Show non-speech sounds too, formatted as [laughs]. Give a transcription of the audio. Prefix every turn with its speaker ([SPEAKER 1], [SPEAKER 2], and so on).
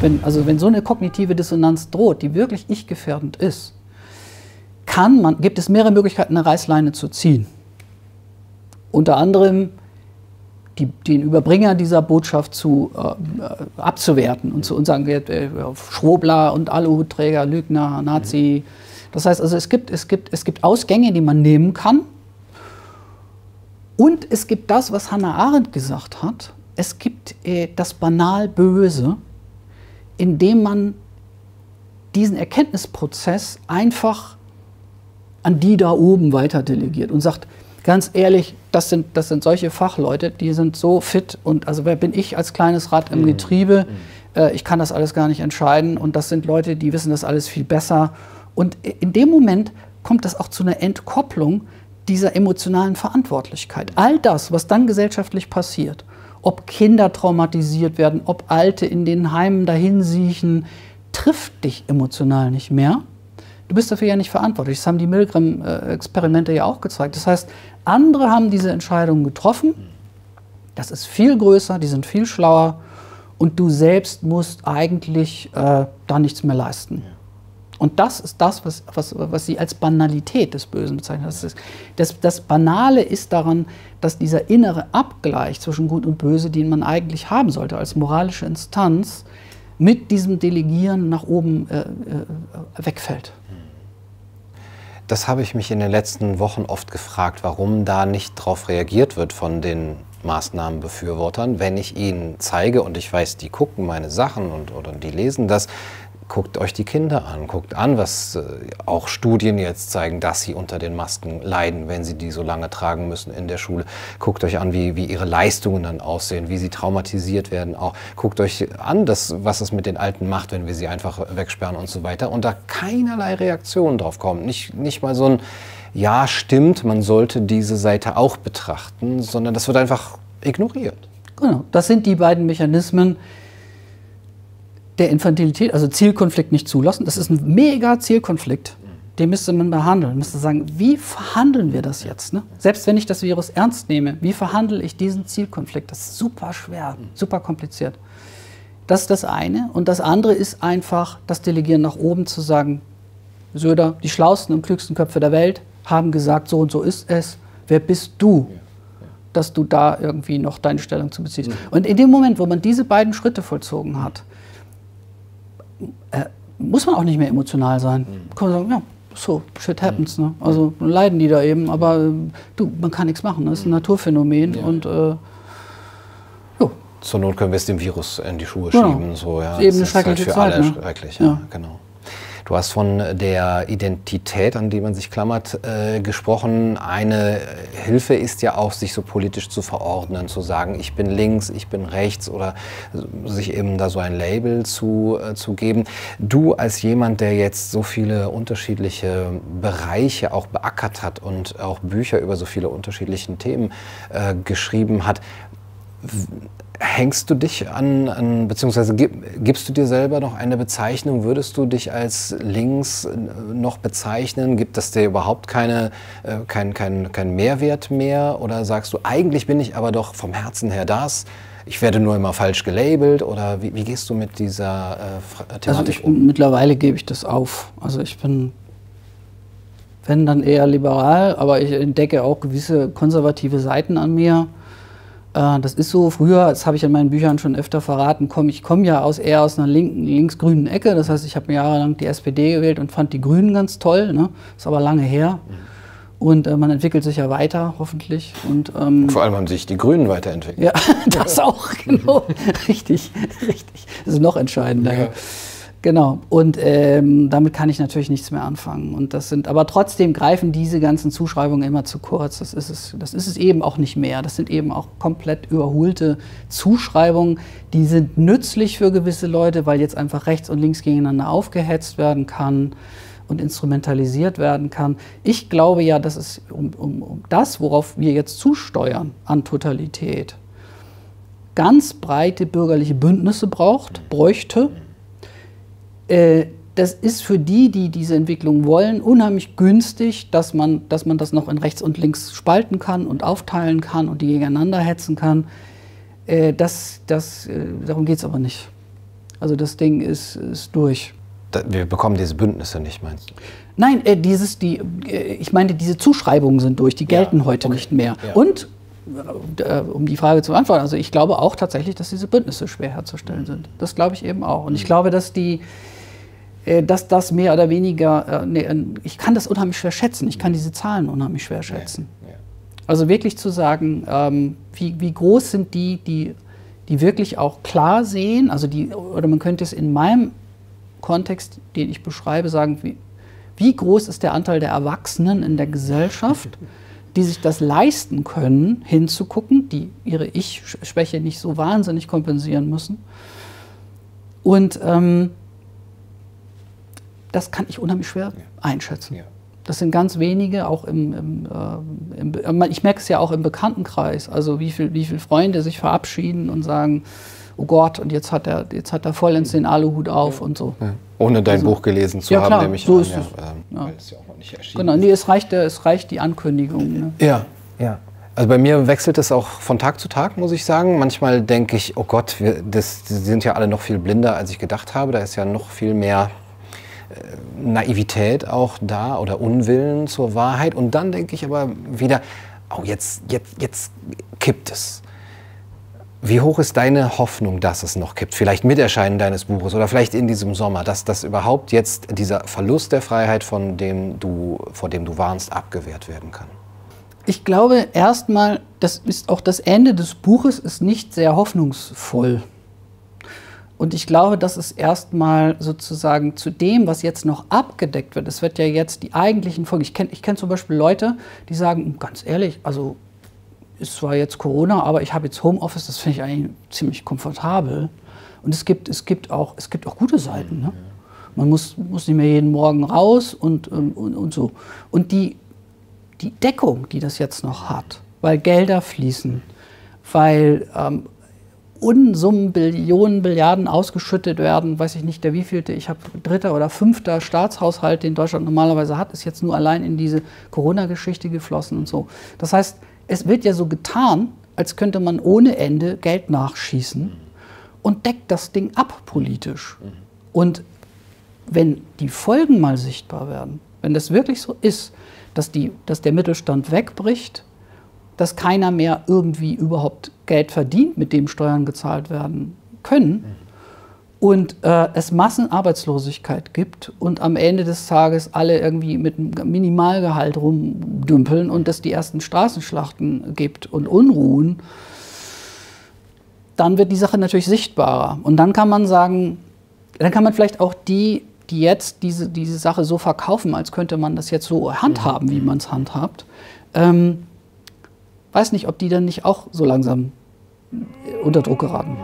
[SPEAKER 1] Wenn, also wenn so eine kognitive Dissonanz droht, die wirklich ich-gefährdend ist, kann man, gibt es mehrere Möglichkeiten, eine Reißleine zu ziehen. Unter anderem die, den Überbringer dieser Botschaft zu, äh, abzuwerten und zu uns sagen, äh, Schwobler und Aluhutträger, Lügner, Nazi. Das heißt also, es gibt, es, gibt, es gibt Ausgänge, die man nehmen kann. Und es gibt das, was Hannah Arendt gesagt hat. Es gibt äh, das banal Böse, indem man diesen Erkenntnisprozess einfach an die da oben weiter delegiert und sagt, ganz ehrlich, das sind, das sind solche Fachleute, die sind so fit und also wer bin ich als kleines Rad im mhm. Getriebe? Mhm. Äh, ich kann das alles gar nicht entscheiden und das sind Leute, die wissen das alles viel besser. Und in dem Moment kommt das auch zu einer Entkopplung dieser emotionalen Verantwortlichkeit. All das, was dann gesellschaftlich passiert, ob Kinder traumatisiert werden, ob Alte in den Heimen dahinsiechen, trifft dich emotional nicht mehr. Du bist dafür ja nicht verantwortlich. Das haben die Milgram-Experimente ja auch gezeigt. Das heißt, andere haben diese Entscheidungen getroffen. Das ist viel größer, die sind viel schlauer und du selbst musst eigentlich äh, da nichts mehr leisten. Und das ist das, was, was, was sie als Banalität des Bösen bezeichnen. Das, das, das Banale ist daran, dass dieser innere Abgleich zwischen Gut und Böse, den man eigentlich haben sollte als moralische Instanz, mit diesem Delegieren nach oben äh, äh, wegfällt.
[SPEAKER 2] Das habe ich mich in den letzten Wochen oft gefragt, warum da nicht darauf reagiert wird von den Maßnahmenbefürwortern, wenn ich ihnen zeige und ich weiß, die gucken meine Sachen und oder die lesen das, guckt euch die Kinder an, guckt an, was äh, auch Studien jetzt zeigen, dass sie unter den Masken leiden, wenn sie die so lange tragen müssen in der Schule. Guckt euch an, wie, wie ihre Leistungen dann aussehen, wie sie traumatisiert werden. Auch guckt euch an, das, was es mit den Alten macht, wenn wir sie einfach wegsperren und so weiter. Und da keinerlei Reaktion drauf kommt. Nicht, nicht mal so ein Ja, stimmt, man sollte diese Seite auch betrachten, sondern das wird einfach ignoriert.
[SPEAKER 1] Genau, das sind die beiden Mechanismen, der Infantilität, also Zielkonflikt nicht zulassen. Das ist ein mega Zielkonflikt. Den müsste man behandeln. Man müsste sagen, wie verhandeln wir das jetzt? Ne? Selbst wenn ich das Virus ernst nehme, wie verhandle ich diesen Zielkonflikt? Das ist super schwer, super kompliziert. Das ist das eine. Und das andere ist einfach das Delegieren nach oben zu sagen, Söder, die schlausten und klügsten Köpfe der Welt haben gesagt, so und so ist es. Wer bist du, dass du da irgendwie noch deine Stellung zu beziehst? Und in dem Moment, wo man diese beiden Schritte vollzogen hat, äh, muss man auch nicht mehr emotional sein. Mhm. Kann man sagen, ja, so, shit happens. Ne? Also leiden die da eben, aber äh, du, man kann nichts machen. Das ist ein mhm. Naturphänomen ja. und äh,
[SPEAKER 2] jo. Zur Not können wir es dem Virus in die Schuhe genau. schieben. So, ja.
[SPEAKER 1] Das ist eben eine schreckliche
[SPEAKER 2] halt für Zeit, alle ne? schrecklich, ja, ja. genau. Du hast von der Identität, an die man sich klammert, äh, gesprochen. Eine Hilfe ist ja auch, sich so politisch zu verordnen, zu sagen, ich bin links, ich bin rechts oder sich eben da so ein Label zu, äh, zu geben. Du als jemand, der jetzt so viele unterschiedliche Bereiche auch beackert hat und auch Bücher über so viele unterschiedliche Themen äh, geschrieben hat, Hängst du dich an, an beziehungsweise gibst du dir selber noch eine Bezeichnung? Würdest du dich als links äh, noch bezeichnen? Gibt das dir überhaupt keine, äh, kein, kein, kein Mehrwert mehr? Oder sagst du, eigentlich bin ich aber doch vom Herzen her das? Ich werde nur immer falsch gelabelt? Oder wie, wie gehst du mit dieser
[SPEAKER 1] äh, Thematik also ich, um? Mittlerweile gebe ich das auf. Also ich bin, wenn dann eher liberal, aber ich entdecke auch gewisse konservative Seiten an mir äh, das ist so, früher, das habe ich in meinen Büchern schon öfter verraten, komm, ich komme ja aus, eher aus einer linken, linksgrünen Ecke. Das heißt, ich habe jahrelang die SPD gewählt und fand die Grünen ganz toll. Ne? Ist aber lange her. Und äh, man entwickelt sich ja weiter, hoffentlich. Und,
[SPEAKER 2] ähm, Vor allem haben sich die Grünen weiterentwickelt.
[SPEAKER 1] Ja, [laughs] das auch, genau. [laughs] richtig, richtig. Das ist noch entscheidender. Ja. Genau. Und ähm, damit kann ich natürlich nichts mehr anfangen. Und das sind, aber trotzdem greifen diese ganzen Zuschreibungen immer zu kurz. Das ist es, das ist es eben auch nicht mehr. Das sind eben auch komplett überholte Zuschreibungen. Die sind nützlich für gewisse Leute, weil jetzt einfach rechts und links gegeneinander aufgehetzt werden kann und instrumentalisiert werden kann. Ich glaube ja, dass es um, um, um das, worauf wir jetzt zusteuern an Totalität, ganz breite bürgerliche Bündnisse braucht, bräuchte das ist für die, die diese Entwicklung wollen, unheimlich günstig, dass man, dass man das noch in rechts und links spalten kann und aufteilen kann und die gegeneinander hetzen kann. Äh, das, das, äh, darum geht es aber nicht. Also das Ding ist, ist durch.
[SPEAKER 2] Wir bekommen diese Bündnisse nicht, meinst du?
[SPEAKER 1] Nein, äh, dieses, die, äh, ich meine, diese Zuschreibungen sind durch, die gelten
[SPEAKER 2] Ja,
[SPEAKER 1] heute
[SPEAKER 2] okay.
[SPEAKER 1] nicht mehr.
[SPEAKER 2] Ja.
[SPEAKER 1] Und, äh, um die Frage zu beantworten, also ich glaube auch tatsächlich, dass diese Bündnisse schwer herzustellen sind. Das glaube ich eben auch. Und
[SPEAKER 2] Mhm.
[SPEAKER 1] ich glaube, dass die, äh, dass das mehr oder weniger, äh, nee, äh, ich kann das unheimlich schwer schätzen. Ich kann diese Zahlen unheimlich schwer schätzen.
[SPEAKER 2] Ja.
[SPEAKER 1] Also wirklich zu sagen, ähm, wie, wie groß sind die, die, die wirklich auch klar sehen, also die, oder man könnte es in meinem Kontext, den ich beschreibe, sagen, wie, wie groß ist der Anteil der Erwachsenen in der Gesellschaft, [laughs] die sich das leisten können, hinzugucken, die ihre Ich-Schwäche nicht so wahnsinnig kompensieren müssen. Und ähm, das kann ich unheimlich schwer einschätzen.
[SPEAKER 2] Ja.
[SPEAKER 1] Das sind ganz wenige, auch im, im, äh, im Be- ich merke es ja auch im Bekanntenkreis, also wie viele wie viel Freunde sich verabschieden und sagen, oh Gott, und jetzt hat er, jetzt hat er vollends den Aluhut auf und so.
[SPEAKER 2] Ja. Ohne dein Buch gelesen zu
[SPEAKER 1] Ja,
[SPEAKER 2] haben,
[SPEAKER 1] klar,
[SPEAKER 2] nehme ich
[SPEAKER 1] so
[SPEAKER 2] an.
[SPEAKER 1] ist
[SPEAKER 2] ja,
[SPEAKER 1] es.
[SPEAKER 2] ähm,
[SPEAKER 1] Ja.
[SPEAKER 2] Weil es ja auch noch nicht erschienen
[SPEAKER 1] Genau,
[SPEAKER 2] ist.
[SPEAKER 1] nee, es reicht, der- es reicht die Ankündigung. Ne?
[SPEAKER 2] Ja, ja. Also bei mir wechselt es auch von Tag zu Tag, muss ich sagen. Manchmal denke ich, oh Gott, wir, das, die sind ja alle noch viel blinder, als ich gedacht habe. Da ist ja noch viel mehr äh, Naivität auch da oder Unwillen zur Wahrheit. Und dann denke ich aber wieder, oh, jetzt, jetzt, jetzt kippt es. Wie hoch ist deine Hoffnung, dass es noch kippt? Vielleicht mit Erscheinen deines Buches oder vielleicht in diesem Sommer, dass das überhaupt jetzt dieser Verlust der Freiheit, von dem du, vor dem du warnst, abgewehrt werden kann?
[SPEAKER 1] Ich glaube erstmal, das ist auch das Ende des Buches ist nicht sehr hoffnungsvoll. Und ich glaube, das ist erstmal sozusagen zu dem, was jetzt noch abgedeckt wird. Es wird ja jetzt die eigentlichen Folgen. Ich kenne ich kenn zum Beispiel Leute, die sagen, ganz ehrlich, also ist zwar jetzt Corona, aber ich habe jetzt Homeoffice, das finde ich eigentlich ziemlich komfortabel. Und es gibt, es gibt, auch, es gibt auch gute Seiten. Ne? Man muss, muss nicht mehr jeden Morgen raus und, ähm, und, und so. Und die, die Deckung, die das jetzt noch hat, weil Gelder fließen, weil ähm, Unsummen, Billionen, Milliarden ausgeschüttet werden, weiß ich nicht, der wievielte, ich habe dritter oder fünfter Staatshaushalt, den Deutschland normalerweise hat, ist jetzt nur allein in diese Corona-Geschichte geflossen und so. Das heißt, es wird ja so getan, als könnte man ohne Ende Geld nachschießen und deckt das Ding ab politisch. Und wenn die Folgen mal sichtbar werden, wenn das wirklich so ist, dass, die, dass der Mittelstand wegbricht, dass keiner mehr irgendwie überhaupt Geld verdient, mit dem Steuern gezahlt werden können, und äh, es Massenarbeitslosigkeit gibt und am Ende des Tages alle irgendwie mit einem Minimalgehalt rumdümpeln und es die ersten Straßenschlachten gibt und Unruhen, dann wird die Sache natürlich sichtbarer. Und dann kann man sagen, dann kann man vielleicht auch die, die jetzt diese, diese Sache so verkaufen, als könnte man das jetzt so handhaben, wie man es handhabt, ähm, weiß nicht, ob die dann nicht auch so langsam unter Druck geraten.